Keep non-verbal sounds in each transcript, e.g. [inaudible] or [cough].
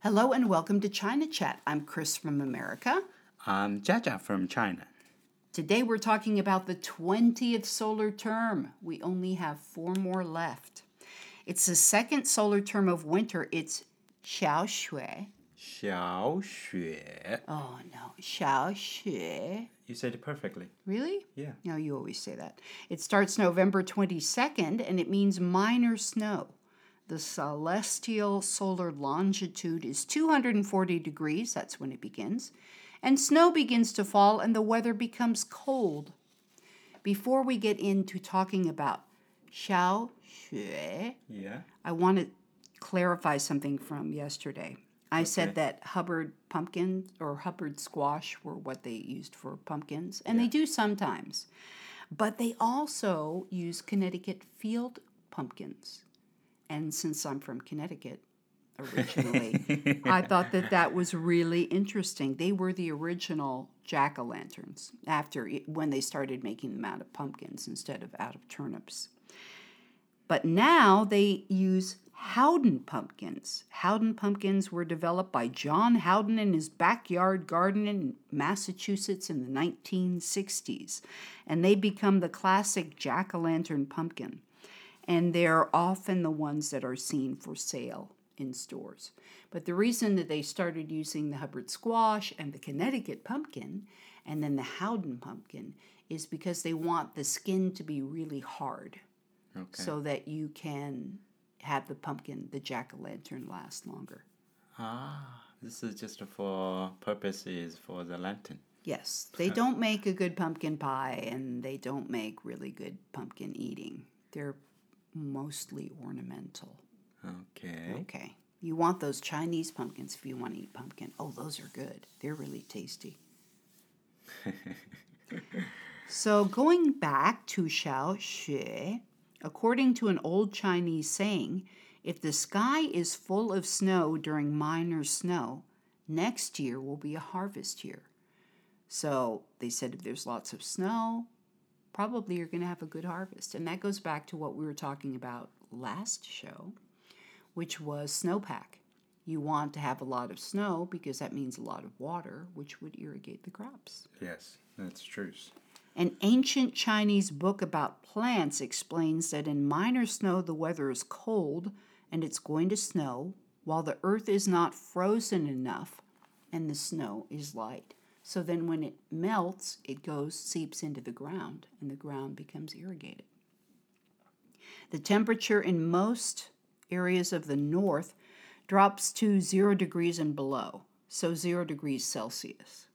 Hello and welcome to China Chat. I'm Chris from America. I'm Jaja from China. Today we're talking about the 20th solar term. We only have four more left. It's the second solar term of winter. It's Xiao Xue. 小雪. Oh no, Xiao Xue. You said it perfectly. Really? Yeah. No, you always say that. It starts November 22nd and it means minor snow. The celestial solar longitude is 240 degrees, that's when it begins, and snow begins to fall and the weather becomes cold. Before we get into talking about Xiao Xue, Yeah. I want to clarify something from yesterday. I said that Hubbard pumpkin or Hubbard squash were what they used for pumpkins, and they do sometimes. But they also use Connecticut field pumpkins. And since I'm from Connecticut originally, [laughs] I thought that that was really interesting. They were the original jack o' lanterns after when they started making them out of pumpkins instead of out of turnips. But now they use Howden pumpkins. Howden pumpkins were developed by John Howden in his backyard garden in Massachusetts in the 1960s. And they become the classic jack o' lantern pumpkin. And they're often the ones that are seen for sale in stores. But the reason that they started using the Hubbard squash and the Connecticut pumpkin and then the Howden pumpkin is because they want the skin to be really hard Okay. so that you can have the pumpkin, the jack o' lantern, last longer. ah, this is just for purposes for the lantern. Yes, they don't make a good pumpkin pie and they don't make really good pumpkin eating. They're mostly ornamental. Okay. Okay. You want those Chinese pumpkins if you want to eat pumpkin. Oh, those are good. They're really tasty. [laughs] so, going back to Xiao Xue, according to an old Chinese saying, if the sky is full of snow during minor snow, next year will be a harvest year. So, they said if there's lots of snow, probably you're going to have a good harvest. And that goes back to what we were talking about last show which was snowpack. You want to have a lot of snow because that means a lot of water, which would irrigate the crops. Yes, that's true. An ancient Chinese book about plants explains that in minor snow the weather is cold and it's going to snow, while the earth is not frozen enough and the snow is light. So then when it melts, it goes seeps into the ground and the ground becomes irrigated. The temperature in most areas of the north drops to 0 degrees and below, so 0 degrees Celsius.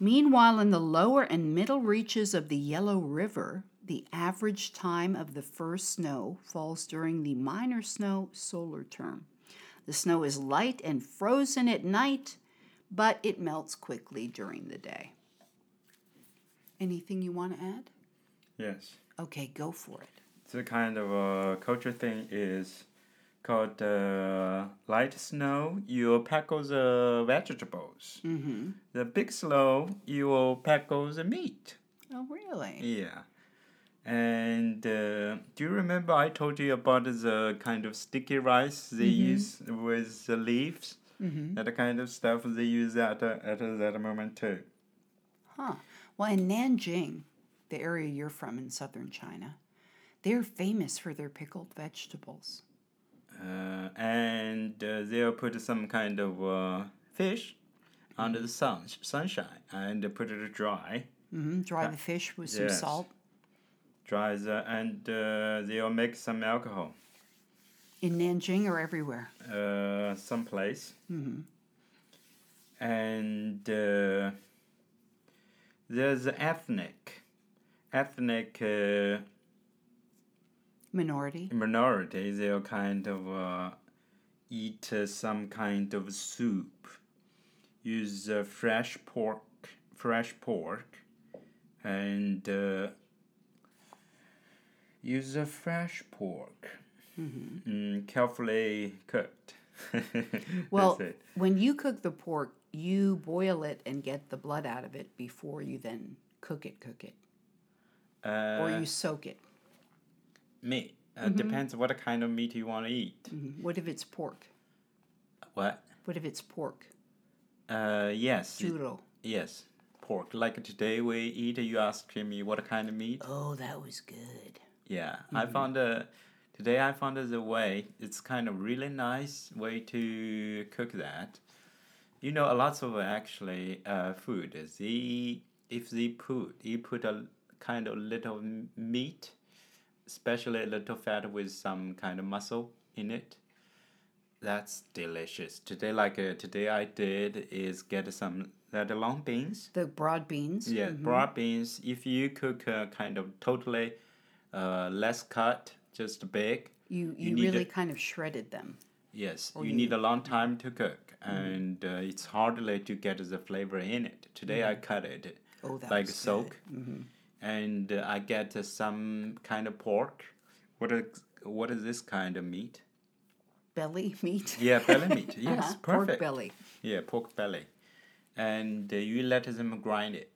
Meanwhile, in the lower and middle reaches of the Yellow River, the average time of the first snow falls during the minor snow solar term. The snow is light and frozen at night, but it melts quickly during the day. Anything you want to add? Yes. Okay, go for it. The kind of uh, culture thing is called uh, light snow. You all the vegetables. Mm-hmm. The big snow, you all the meat. Oh, really? Yeah. And uh, do you remember I told you about the kind of sticky rice they use with the leaves? Mm-hmm. That kind of stuff they use at, uh, at that moment too. Huh. Well, in Nanjing, the area you're from in southern China, they're famous for their pickled vegetables. Uh, and uh, they'll put some kind of uh, fish under the sun, sunshine and put it dry. Mm-hmm. Dry the fish with some yes. salt. Dry the, and uh, they'll make some alcohol In Nanjing or everywhere? uh, someplace. hmm And uh, there's ethnic, ethnic uh, Minority. minority. They'll kind of uh, eat uh, some kind of soup. Use uh, fresh pork, fresh pork, and uh, use a fresh pork, mm, carefully cooked. [laughs] Well, when you cook the pork, you boil it and get the blood out of it before you then cook it, cook it. Uh, Or you soak it. meat. Uh, Depends what kind of meat you want to eat. Mhm. What if it's pork? What? What if it's pork? Uh, yes. Churro. yes. Pork. Like today we eat, you asked me what kind of meat. Oh, that was good. Yeah, I found a today I found a way. It's kind of really nice way to cook that. You know, a lot of actually uh, food. They if they put you put a kind of little meat, especially a little fat with some kind of muscle in it. That's delicious. Today, like uh, today, I did is get some that long beans. The broad beans. Yeah, broad beans. If you cook uh, kind of totally uh, less cut, just big, You You you, need really it- kind of shredded them. yes, you you need a long time to cook, and uh, it's hardly to get the flavor in it. Today I cut it Oh, that like was soak, and uh, I get uh, some kind of pork. What is what is this kind of meat? Belly [laughs] meat. Yeah, belly meat. [laughs] Yes, Uh-huh, perfect. Pork belly. Yeah, pork belly, and uh, you let them grind it.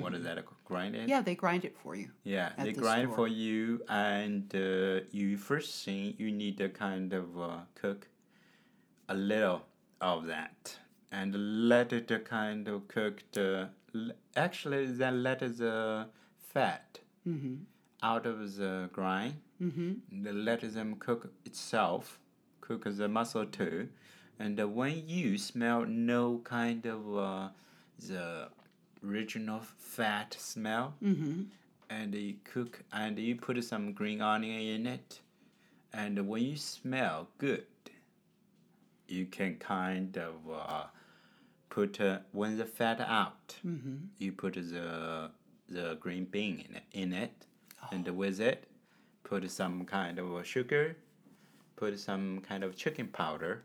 What is that? Grind it. Yeah, they grind it for you. Yeah, they the grind store. for you, and uh, you first thing you need to kind of uh, cook a little of that, and let it kind of cook the. Actually, then let the fat Mm-hmm. out of the grind. Mm-hmm. Let them cook itself, cook the muscle too, and uh, when you smell no kind of uh, the original fat smell, Mm-hmm. and you cook and you put some green onion in it. And when you smell good you can kind of uh, put uh, when the fat out you put the the green bean in it, in it. And with it put some kind of sugar put some kind of chicken powder.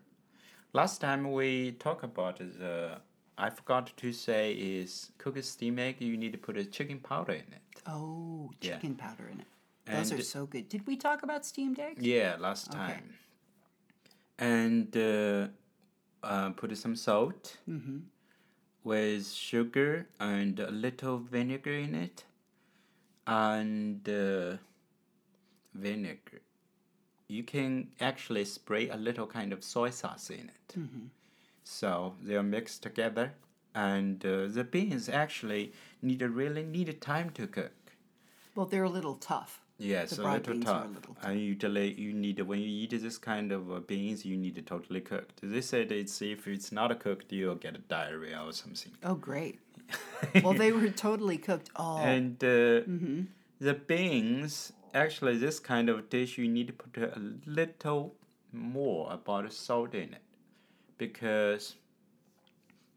Last time we talked about the I forgot to say is cook a steam egg you need to put a chicken powder in it Oh, Yeah. chicken powder in it. Those are so good. Did we talk about steamed eggs? Yeah, last Okay. time. And uh, uh, put some salt with sugar and a little vinegar in it. And uh, vinegar. You can actually spray a little kind of soy sauce in it. So they're mixed together. And uh, the beans actually need a really need time to cook. Well, they're a little tough. Yes, The a little beans are a tough. little And usually, you need when you eat this kind of uh, beans, you need it totally cooked. They said it's if it's not cooked, you'll get a diarrhea or something. Oh, great. [laughs] well, they were totally cooked. Oh, And uh, the beans, actually, this kind of dish, you need to put a little more about salt in it, because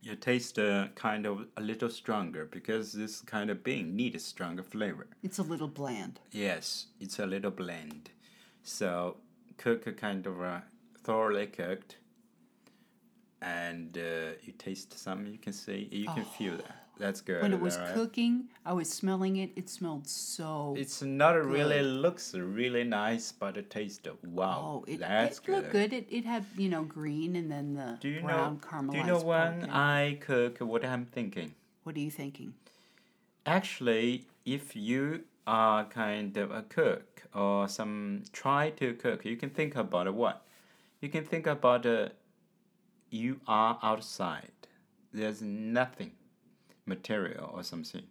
you taste uh, kind of a little stronger. Because this kind of bean needs a stronger flavor. it's a little bland. Yes, it's a little bland. So cook a kind of uh, thoroughly cooked, and uh, you taste some. You can see, you can feel that. That's good. When it was cooking, I was smelling it. It smelled so. It's not really looks really nice, but it tastes wow. oh, it, that's it looked good. It, it had you know green and then the Do you brown know? caramelized. Do you know when pumpkin. I cook? What I'm thinking? What are you thinking? Actually, if you are kind of a cook or some try to cook, you can think about what? You can think about uh, you are outside. There's nothing material or something.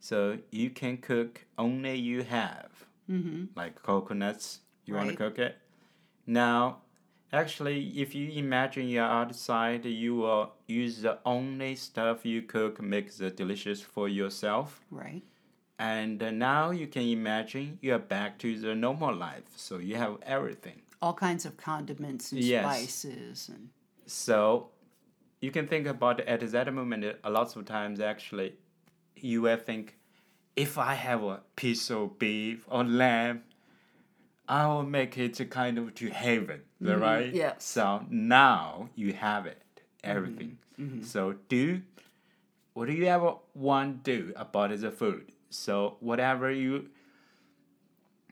So you can cook only you have. Mm-hmm. Like coconuts, you want to Right. cook it. Now, actually, if you imagine you're outside, you will use the only stuff you cook makes the delicious for yourself. Right. And now you can imagine you're back to the normal life. So you have everything. All kinds of condiments and Yes. spices and So you can think about it at that moment. A lot of times, actually, you will think, if I have a piece of beef or lamb, I will make it kind of to heaven, mm-hmm. right? yes. So now you have it, mm-hmm. everything. Mm-hmm. So do what do you ever want to do about the food? So whatever you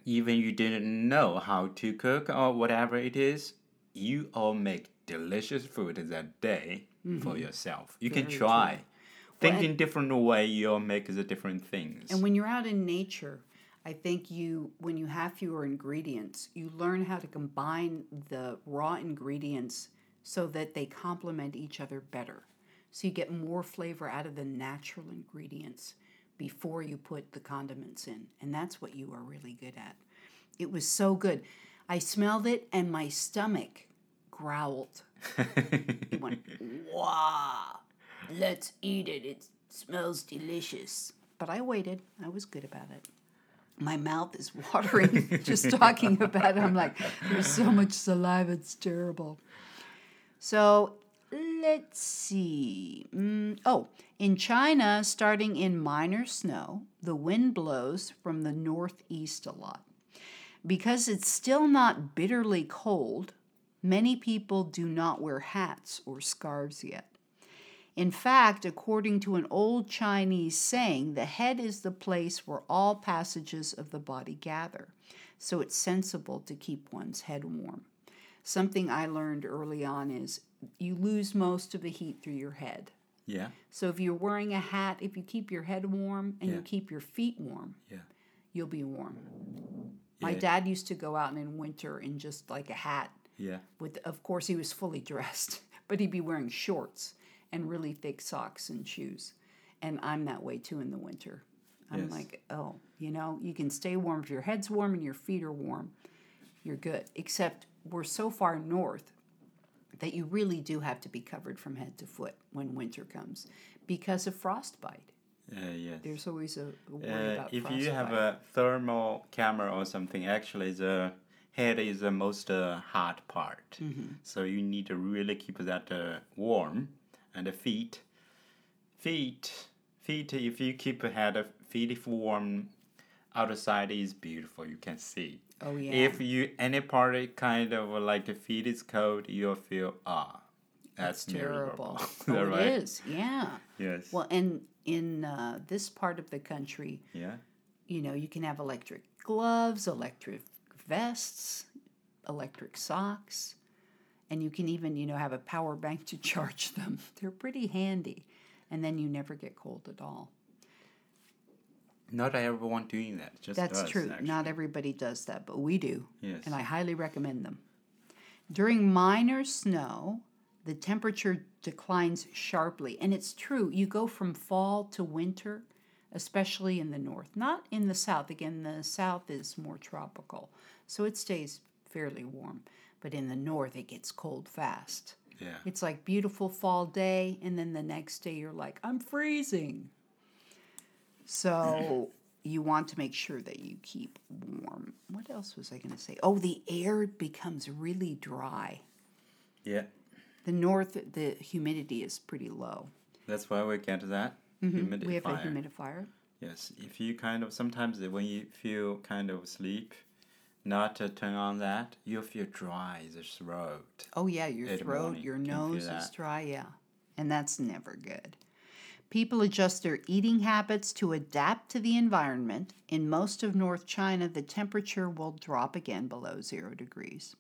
even you didn't know how to cook or whatever it is, you all make delicious food that day for mm-hmm. yourself. You can try. true. Think Well, in different way you'll make the different things. And when you're out in nature, I think you when you have fewer ingredients, you learn how to combine the raw ingredients so that they complement each other better. So you get more flavor out of the natural ingredients before you put the condiments in. And that's what you are really good at. It was so good. I smelled it and my stomach growled. It went, wow, let's eat it. It smells delicious. But I waited. I was good about it. My mouth is watering [laughs] just talking about it. I'm like, there's so much saliva, it's terrible. So let's see. Mm, oh, in China, starting in minor snow, the wind blows from the northeast a lot. Because it's still not bitterly cold, many people do not wear hats or scarves yet. In fact, according to an old Chinese saying, the head is the place where all passages of the body gather, so it's sensible to keep one's head warm. Something I learned early on is you lose most of the heat through your head. Yeah. So if you're wearing a hat, if you keep your head warm and you keep your feet warm, Yeah. you'll be warm. My dad used to go out in winter in just like a hat Yeah. with of course he was fully dressed, [laughs] but he'd be wearing shorts and really thick socks and shoes. And I'm that way too in the winter. I'm Yes. like, oh, you know, you can stay warm if your head's warm and your feet are warm. You're good. Except we're so far north that you really do have to be covered from head to foot when winter comes because of frostbite. Uh, yes. There's always a worry Uh, about if frostbite. you have a thermal camera or something, actually the head is the most uh, hard part. Mm-hmm. So you need to really keep that uh, warm. And the feet, feet, feet. If you keep the head of feet warm, outside is beautiful. You can see. oh yeah. If you any part kind of like the feet is cold, you'll feel ah, that's terrible. [laughs] oh, right? it is. Yeah. Yes. Well, and in uh, this part of the country, yeah. you know, you can have electric gloves, electric vests, electric socks, and you can even, you know, have a power bank to [laughs] charge them. They're pretty handy. And then you never get cold at all. Not everyone doing that. Just That's us, true. actually. Not everybody does that, but we do. Yes. And I highly recommend them. During minor snow, the temperature declines sharply. And it's true, you go from fall to winter, especially in the north. Not in the south. Again, the south is more tropical, so it stays fairly warm. But in the north, it gets cold fast. yeah. It's like beautiful fall day, and then the next day you're like, I'm freezing. So [laughs] you want to make sure that you keep warm. What else was I going to say? Oh, the air becomes really dry. Yeah. The north, the humidity is pretty low. That's why we get that Mhm. humidifier. We have a humidifier. Yes, if you kind of sometimes when you feel kind of sleep, not to turn on that, you'll feel dry the throat. Oh yeah, your throat, morning, your can you feel nose is dry, yeah. And that's never good. People adjust their eating habits to adapt to the environment. In most of North China, the temperature will drop again below zero degrees.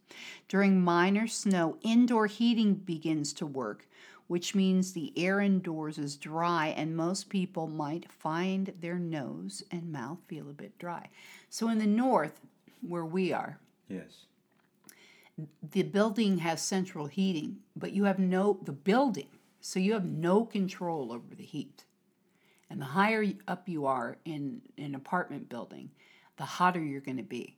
During minor snow, indoor heating begins to work, which means the air indoors is dry, and most people might find their nose and mouth feel a bit dry. So, in the north, where we are, Yes. the building has central heating, but you have no the building, so you have no control over the heat. And the higher up you are in an apartment building, the hotter you're going to be.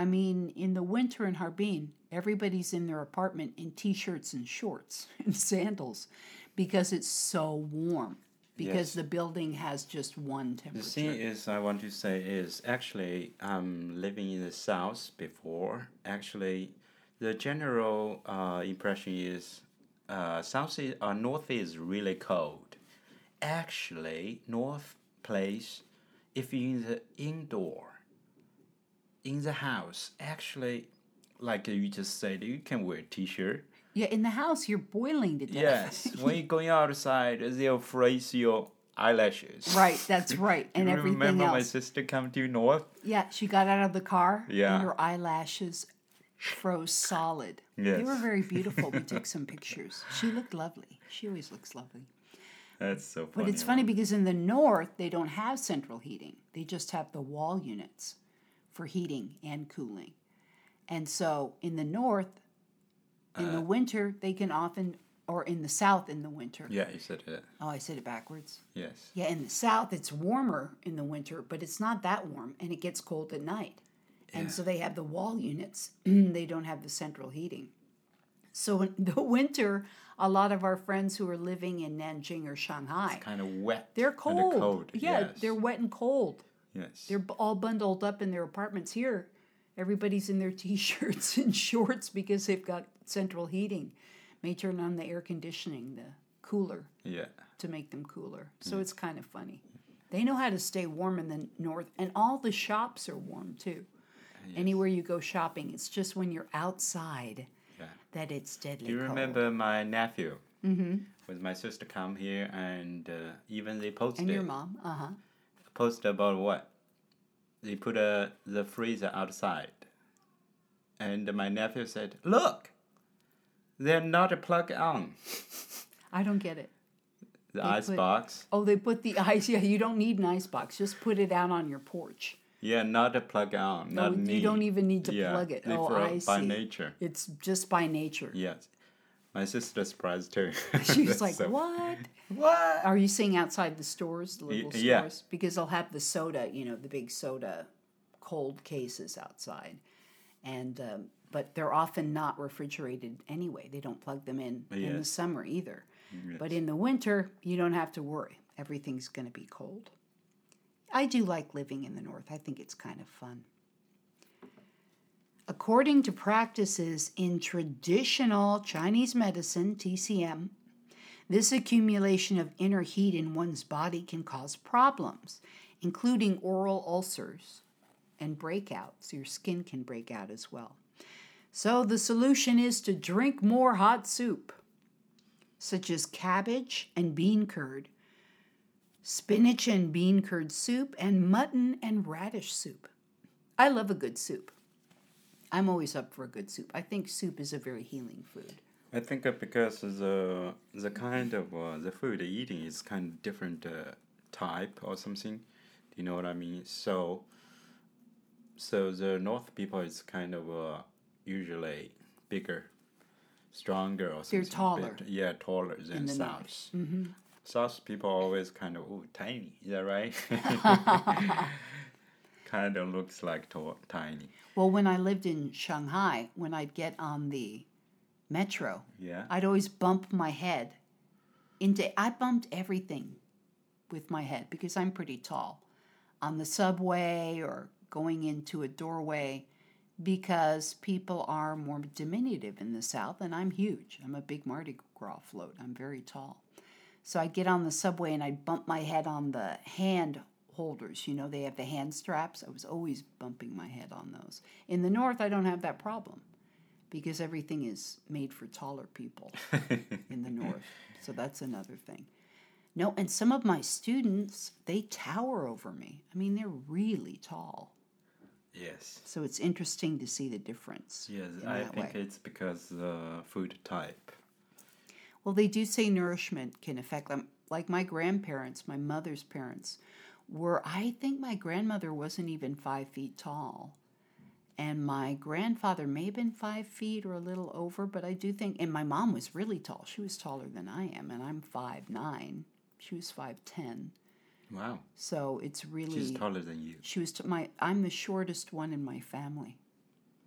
I mean, in the winter in Harbin, everybody's in their apartment in t-shirts and shorts [laughs] and sandals because it's so warm. Because Yes. the building has just one temperature. The thing is, I want to say is actually I'm living in the south before. Actually, the general uh, impression is uh, south is uh, north is really cold. Actually, north place, if you're in the indoor, in the house, actually, like you just said, you can wear t-shirt. yeah, in the house you're boiling to death. Yes, when you're going outside, they'll freeze your eyelashes. right, that's right. [laughs] And you everything remember else. my sister come to north? Yeah, she got out of the car Yeah. and her eyelashes froze solid. Yes. They were very [laughs] beautiful. we took some pictures. She looked lovely. She always looks lovely. That's so funny. But it's funny because in the north, they don't have central heating. They just have the wall units for heating and cooling. And so in the north, In the uh. winter, they can often, or in the south in the winter. Yeah, you said it. Oh, I said it backwards. Yes. Yeah, in the south, it's warmer in the winter, but it's not that warm, and it gets cold at night. And Yeah. so they have the wall units. [clears throat] they don't have the central heating. So in [laughs] the winter, a lot of our friends who are living in Nanjing or Shanghai, it's Kind of wet. they're and cold. cold. Yeah, yes. they're wet and cold. Yes. They're all bundled up in their apartments here. Everybody's in their [laughs] t-shirts and shorts because they've got central heating. May turn on the air conditioning, the cooler yeah. to make them cooler. So it's kind of funny. They know how to stay warm in the north, and all the shops are warm too. Anywhere you go shopping, it's just when you're outside Yeah. that it's deadly Do you cold. remember my nephew? Mm-hmm. With my sister come here and uh, even they posted And your mom, uh huh. Posted about what? They put uh, the freezer outside. And my nephew said, Look, they're not plugged on. [laughs] I don't get it. The They ice put- box. Oh, they put the ice. Yeah, you don't need an ice box. Just put it out on your porch. Yeah, not a plug on. No, Not you don't even need to yeah, plug it. Oh, I it by see. nature. It's just by nature. Yes. My sister surprised too. [laughs] She was [laughs] like, So- "What? What? Are you seeing outside the stores, the little yeah. stores? Because they'll have the soda, you know, the big soda cold cases outside, and um, but they're often not refrigerated anyway. They don't plug them in in the summer either. But in the winter, you don't have to worry. Everything's going to be cold. I do like living in the north. I think it's kind of fun. According to practices in traditional Chinese medicine, TCM, this accumulation of inner heat in one's body can cause problems, including oral ulcers and breakouts. Your skin can break out as well. So, the solution is to drink more hot soup, such as cabbage and bean curd, spinach and bean curd soup, and mutton and radish soup. I love a good soup. I'm always up for a good soup. I think soup is a very healing food. I think because the the kind of uh, the food eating is kind of different uh, type or something. Do you know what I mean? So. So the north people is kind of uh, usually bigger, stronger or something. They're taller. bit- yeah, taller than the south. Mm-hmm. South people always kind of ooh tiny. Is that right? [laughs] [laughs] [laughs] kind of looks like tiny. Well, when I lived in Shanghai, when I'd get on the metro, Yeah. I'd always bump my head into I bumped everything with my head because I'm pretty tall on the subway or going into a doorway because people are more diminutive in the south and I'm huge. I'm a big Mardi Gras float. I'm very tall. So I'd get on the subway and I'd bump my head on the hand holders. You know, they have the hand straps. I was always bumping my head on those. In the north, I don't have that problem because everything is made for taller people [laughs] in the north. So that's another thing. No, and some of my students, they tower over me. I mean, they're really tall. yes. So it's interesting to see the difference. Yes, I think way. it's because the food type. Well, they do say nourishment can affect them. Like my grandparents, my mother's parents, were, I think my grandmother wasn't even five feet tall. And my grandfather may have been five feet or a little over, but I do think, and my mom was really tall. She was taller than I am, and I'm five nine. She was five ten. Wow, So it's really. she's taller than you. She was t- my. I'm the shortest one in my family.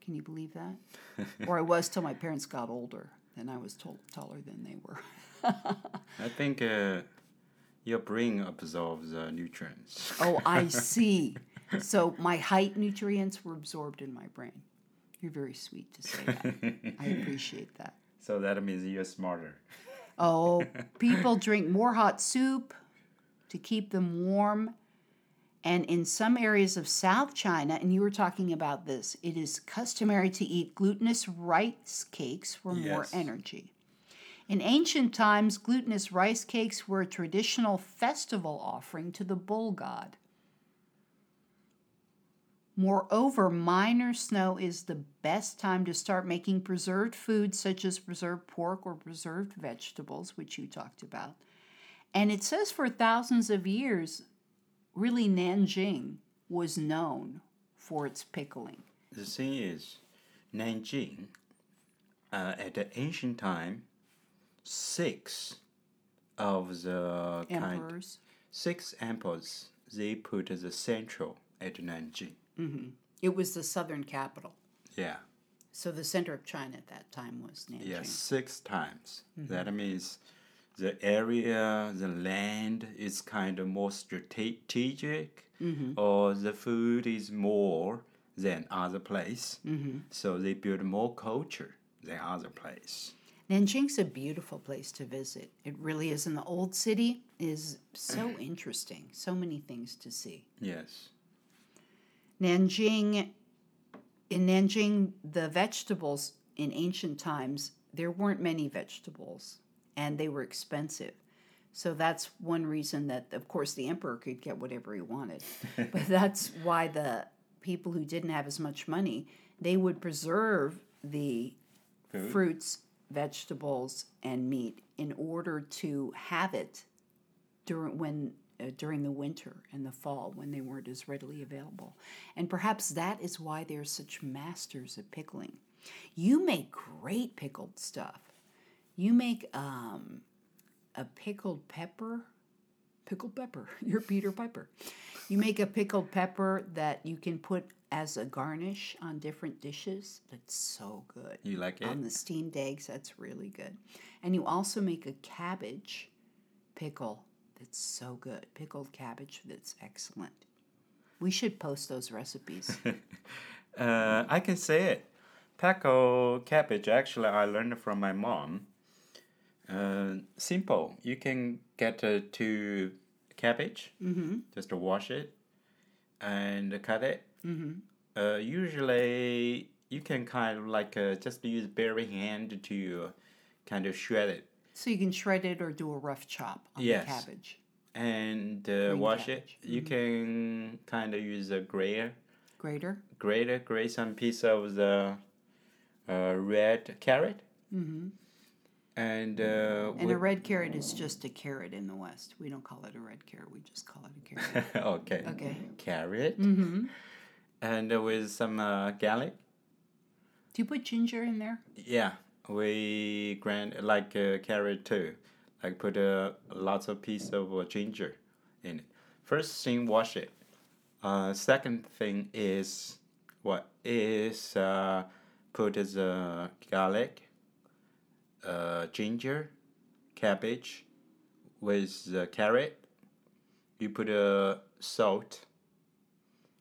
Can you believe that? [laughs] or I was till my parents got older. Then I was taller than they were. [laughs] I think uh, your brain absorbs uh, nutrients. Oh, I [laughs] see. So my height nutrients were absorbed in my brain. You're very sweet to say that. I [laughs] appreciate that. so that means you're smarter. Oh, [laughs] people drink more hot soup to keep them warm. And in some areas of South China, and you were talking about this, it is customary to eat glutinous rice cakes for more energy. In ancient times, glutinous rice cakes were a traditional festival offering to the bull god. Moreover, minor snow is the best time to start making preserved foods such as preserved pork or preserved vegetables, which you talked about. And it says for thousands of years, really Nanjing was known for its pickling. The thing is, Nanjing, uh, at the ancient time, six of the kind six emperors they put the central at Nanjing. Mm-hmm. It was the southern capital. Yeah. So the center of China at that time was Nanjing. Yes, six times. Mm-hmm. That means the area, the land is kind of more strategic, mm-hmm. or the food is more than other place. So they build more culture than other place. Nanjing's a beautiful place to visit. It really is. And the old city is so [clears throat] interesting. So many things to see. Yes. Nanjing, in Nanjing, the vegetables in ancient times, there weren't many vegetables and they were expensive. So that's one reason that, of course, the emperor could get whatever he wanted. [laughs] but that's why the people who didn't have as much money, they would preserve the Food. fruits, vegetables, and meat in order to have it during when uh, during the winter and the fall when they weren't as readily available. And perhaps that is why they're such masters at pickling. You make great pickled stuff. You make um, a pickled pepper. Pickled pepper. [laughs] You're Peter Piper. You make a pickled pepper that you can put as a garnish on different dishes. That's so good. You like it? On the steamed eggs, that's really good. And you also make a cabbage pickle that's so good. Pickled cabbage that's excellent. We should post those recipes. [laughs] Uh, I can say it. Taco cabbage, actually, I learned from my mom. Uh, simple. You can get uh, two cabbage, mm-hmm. just to wash it and cut it. Mm-hmm. Uh, usually, you can kind of like uh, just use bare hand to kind of shred it so you can shred it or do a rough chop on Yes. the cabbage. and uh, wash cabbage. it. You can kind of use a grater, Grater. grater, grate some piece of the uh, red carrot. Mm-hmm. And uh, And a red carrot is just a carrot in the West. We don't call it a red carrot. We just call it a carrot. [laughs] okay. Okay. Carrot. mm-hmm. And with some uh, garlic. Do you put ginger in there? Yeah, we grind like uh, carrot too. Like put uh, lots of piece of uh, ginger in it. First thing, wash it. Uh, second thing is what is uh, put as uh, garlic, uh, ginger, cabbage, with uh, carrot. You put uh, salt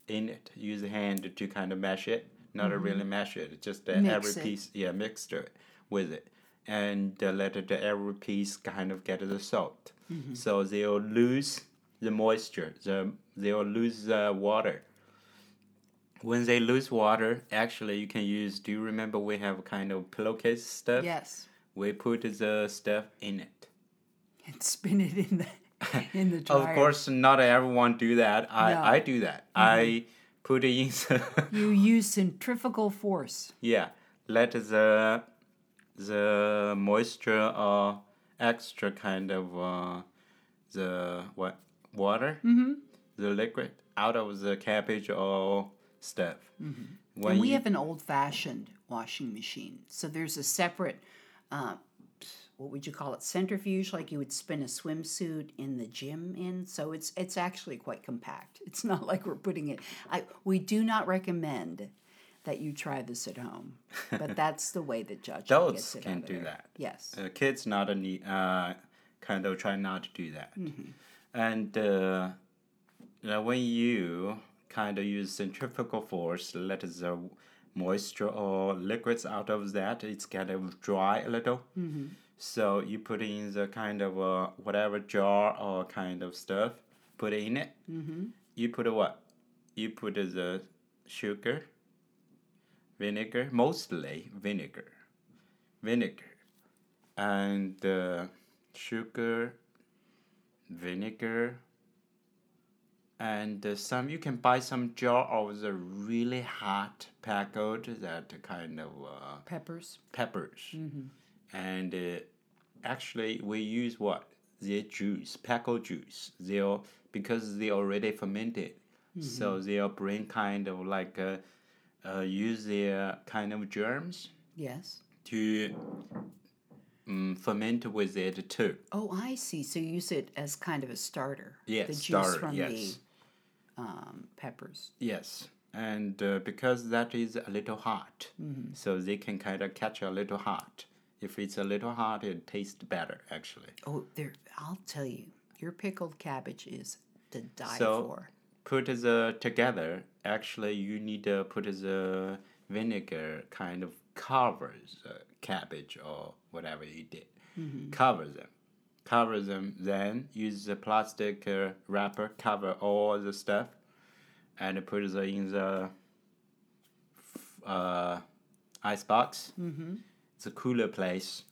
in it. Use a hand to kind of mash it. Not to really mash it. Just uh, Mix every it. piece, yeah, it with it, and uh, let it every piece kind of get the salt. So they'll lose the moisture. The they'll lose the water. When they lose water, actually you can use. Do you remember we have kind of pillowcase stuff? Yes. We put the stuff in it. And spin it in the [laughs] in the dryer. Of course, not everyone do that. I, No. I do that. I put it in. [laughs] You use centrifugal force. yeah, let the the moisture or extra kind of uh, the what water, mm-hmm. the liquid out of the cabbage or stuff. Mm-hmm. When and we you, have an old fashioned washing machine. So there's a separate, uh, what would you call it, centrifuge, like you would spin a swimsuit in the gym in. So it's it's actually quite compact. It's not [laughs] like we're putting it. I we do not recommend that you try this at home, but [laughs] that's the way that Judge Adults can do that. Yes. uh, kids not a need, uh, kind of try not to do that. Mm-hmm. And uh, you know, when you kind of use centrifugal force, let the moisture or liquids out of that, it's kind of dry a little. Mm-hmm. So you put in the kind of uh, whatever jar or kind of stuff, put it in it. Mm-hmm. You put what? You put the sugar, vinegar, mostly vinegar, vinegar, and uh, sugar, vinegar, and uh, some you can buy some jar of the really hot pickled that kind of uh, Peppers. peppers, and uh, actually we use what their juice, pickle juice. They're because they already fermented, so they'll bring kind of like uh, uh, use their kind of germs Yes. to um, ferment with it too. Oh, I see. So you use it as kind of a starter. Yes, the juice starter, from yes. the um, peppers. Yes, and uh, because that is a little hot, so they can kind of catch a little hot. If it's a little hot, it tastes better actually. Oh, there! I'll tell you, your pickled cabbage is to die So- for. Put the together. Actually, you need to put the vinegar kind of covers uh, cabbage or whatever you did. Cover them. Cover them. Then use the plastic uh, wrapper cover all the stuff, and put it in the uh, ice box. Mm-hmm. It's a cooler place,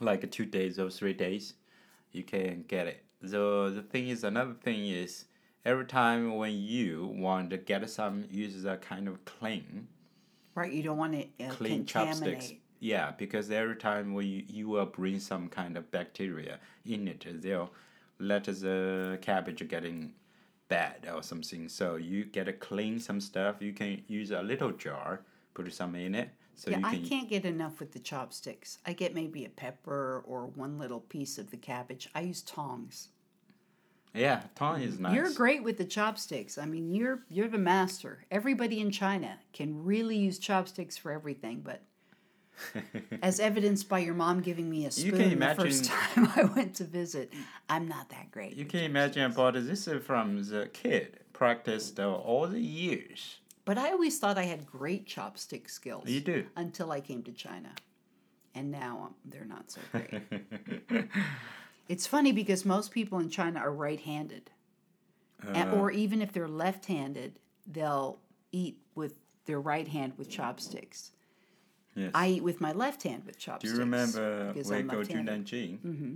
like two days or three days. You can get it. So the thing is, another thing is, every time when you want to get some, use a kind of clean, Right, you don't want to uh, clean chopsticks. Yeah, because every time when you, you will bring some kind of bacteria in it, they'll let the cabbage getting bad or something. So you get to clean some stuff. You can use a little jar, put some in it. So Yeah, you I can can't get enough with the chopsticks. I get maybe a pepper or one little piece of the cabbage. I use tongs. yeah, tongue is nice. You're great with the chopsticks. I mean, you're you're the master. Everybody in China can really use chopsticks for everything, but [laughs] as evidenced by your mom giving me a spoon can the first time [laughs] I went to visit, I'm not that great. You can imagine about this is from the kid practiced uh, all the years. But I always thought I had great chopstick skills. You do. Until I came to China. And now um, they're not so [laughs] great. it's funny because most people in China are right handed. Uh. or even if they're left handed, they'll eat with their right hand with chopsticks. Yes. I eat with my left hand with chopsticks. Do you remember when we I'm go to. Nanjing? Mm-hmm.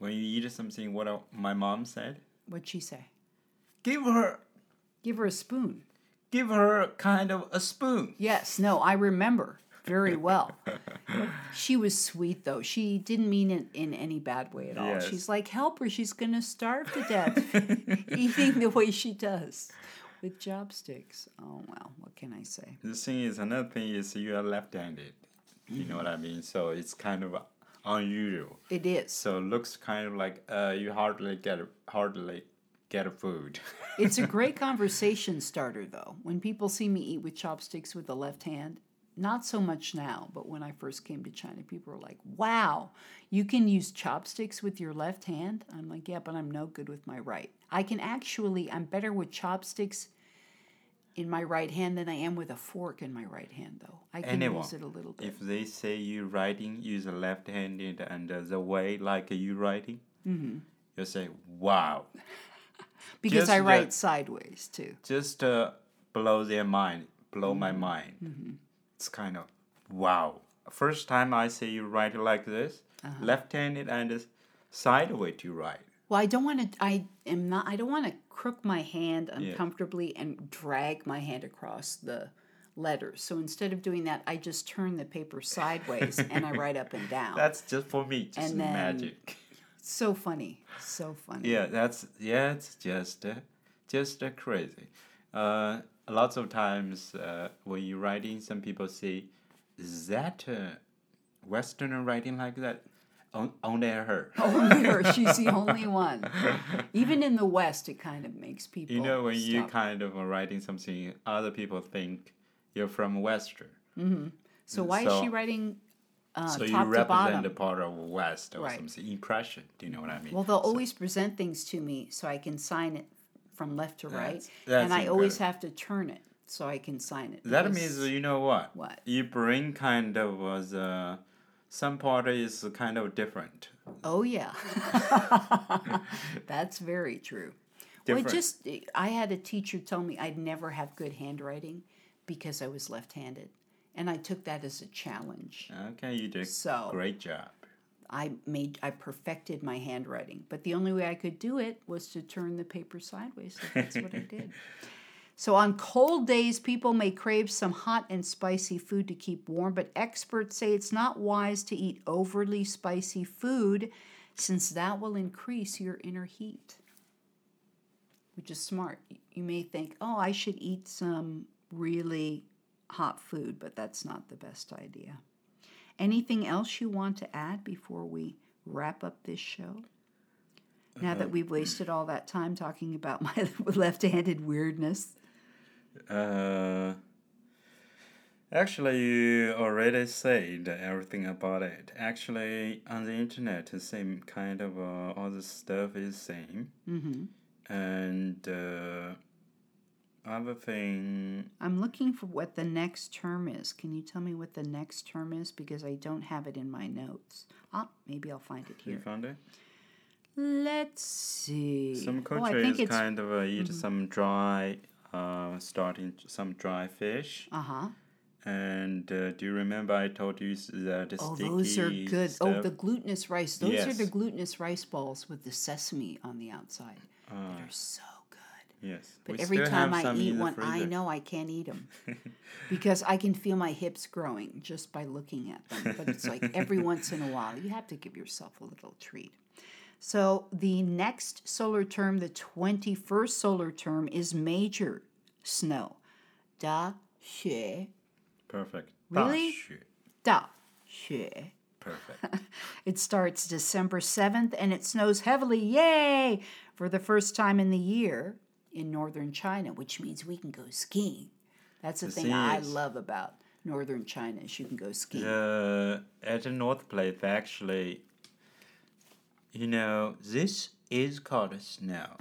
When you eat something, what my mom said? What'd she say? Give her, Give her a spoon. Give her kind of a spoon. Yes, no, I remember very [laughs] well. she was sweet though. She didn't mean it in any bad way at all. Yes. She's like, help her, she's gonna starve to death [laughs] eating the way she does with chopsticks. Oh well, what can I say? The thing is, another thing is you are left-handed. You know what I mean? So it's kind of unusual. It is. So it looks kind of like uh, you hardly get hardly get a food. [laughs] It's a great conversation starter though. When people see me eat with chopsticks with the left hand, not so much now, but when I first came to China, people were like, "Wow, you can use chopsticks with your left hand?" I'm like, "Yeah, but I'm no good with my right. I can actually I'm better with chopsticks in my right hand than I am with a fork in my right hand though. I can Anyone, use it a little bit. if they say you writing use a left-handed and uh, the way like you writing, Mm-hmm. you say wow. Because just I the- write sideways too. just uh, blow their mind, blow my Mm-hmm. mind. It's kind of wow. First time I see you write like this, Uh-huh. left-handed and sideways to write. Well, I don't want to. I am not. I don't want to crook my hand uncomfortably and drag my hand across the letters. So instead of doing that, I just turn the paper sideways and I [laughs] write up and down. That's just for me, just And then- magic. So funny, so funny. Yeah, that's yeah, it's just uh, just uh, crazy. Uh, lots of times uh, when you're writing, some people say, "Is that uh, Westerner writing like that?" On, only her. [laughs] Only her. She's the [laughs] only one. Even in the West, it kind of makes people. You know, when you kind of are writing something, other people think you're from Western. So why is she writing uh, so you represent a part of West or Right. something. Impression. Do you know what I mean? Well, they'll always present things to me so I can sign it from left to right, That's- that's and I always have to turn it so I can sign it. that means you know what? What? You bring kind of uh, some part is kind of different. Oh yeah, [laughs] that's very true. Well, just I had a teacher tell me I'd never have good handwriting because I was left-handed, and I took that as a challenge. Okay, you did So- great job. I made I perfected my handwriting, but the only way I could do it was to turn the paper sideways. So that's what I did. [laughs] So on cold days, people may crave some hot and spicy food to keep warm, but experts say it's not wise to eat overly spicy food since that will increase your inner heat. Which is smart. You may think, "Oh, I should eat some really hot food," but that's not the best idea. Anything else you want to add before we wrap up this show? Now that we've wasted all that time talking about [laughs] my left-handed weirdness. Uh, actually, you already said everything about it. Actually, on the internet, the same kind of uh, all the stuff is same. Mm-hmm. And uh, other thing, I'm looking for what the next term is. Can you tell me what the next term is? Because I don't have it in my notes. Ah, maybe I'll find it here. you found it. Let's see. Some oh, I countries think it's Mm-hmm. kind of uh, eat some dry, uh, starting some dry fish. uh huh. And uh, do you remember I told you that the Oh, those are good. Oh, the glutinous rice. Those are the glutinous rice balls with the sesame on the outside. Ah. They're so good. Yes. But we every time I eat one, I know I can't eat them [laughs] because I can feel my hips growing just by looking at them. But it's like every [laughs] once in a while, you have to give yourself a little treat. So the next solar term, the 21st solar term, is major snow. Da xue. Perfect. Really? Da xue. Perfect. [laughs] It starts December 7th and it snows heavily, yay, for the first time in the year in northern China, which means we can go skiing. That's the The thing thing I love about northern China is you can go skiing. the at the North Place actually, you know, this is called snow.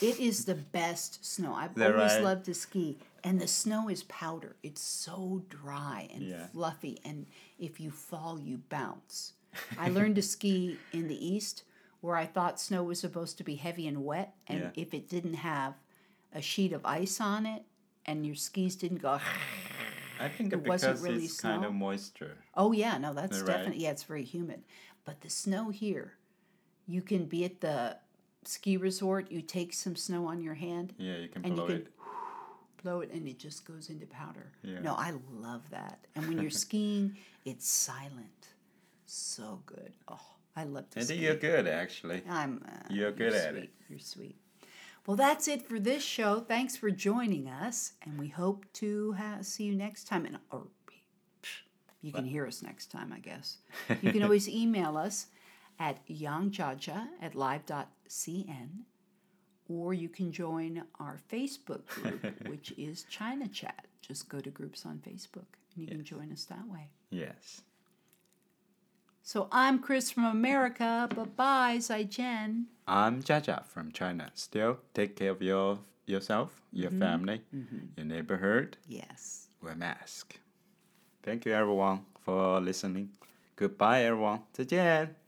It is the best snow. I've That always right? loved to ski. And the snow is powder. It's so dry and Yeah. fluffy. And if you fall, you bounce. I learned to ski in the East where I thought snow was supposed to be heavy and wet. And Yeah. if it didn't have a sheet of ice on it and your skis didn't go, I think It wasn't really it's kind of moisture. oh, yeah, no, that's Right. definitely, yeah, it's very humid. But the snow here, you can be at the ski resort, you take some snow on your hand, Yeah, you can And you blow can- it. [sighs] blow it and it just goes into powder. Yeah. No, I love that. And when you're [laughs] skiing, it's silent. So good. Oh, I love to ski. think you're good actually. I'm. Uh, You're good at sweet. it. You're sweet. Well, that's it for this show. Thanks for joining us, and we hope to ha- see you next time. And or you can hear us next time, I guess. You can always [laughs] email us at yangjaja at live.cn, or you can join our Facebook group, [laughs] which is China Chat. Just go to groups on Facebook, and you can join us that way. Yes. So I'm Chris from America. Bye bye, Zaijian. I'm Jaja from China. Still take care of your yourself, your Mm-hmm. family, your neighborhood. Yes. Wear mask. Thank you everyone for listening. Goodbye everyone. 再见。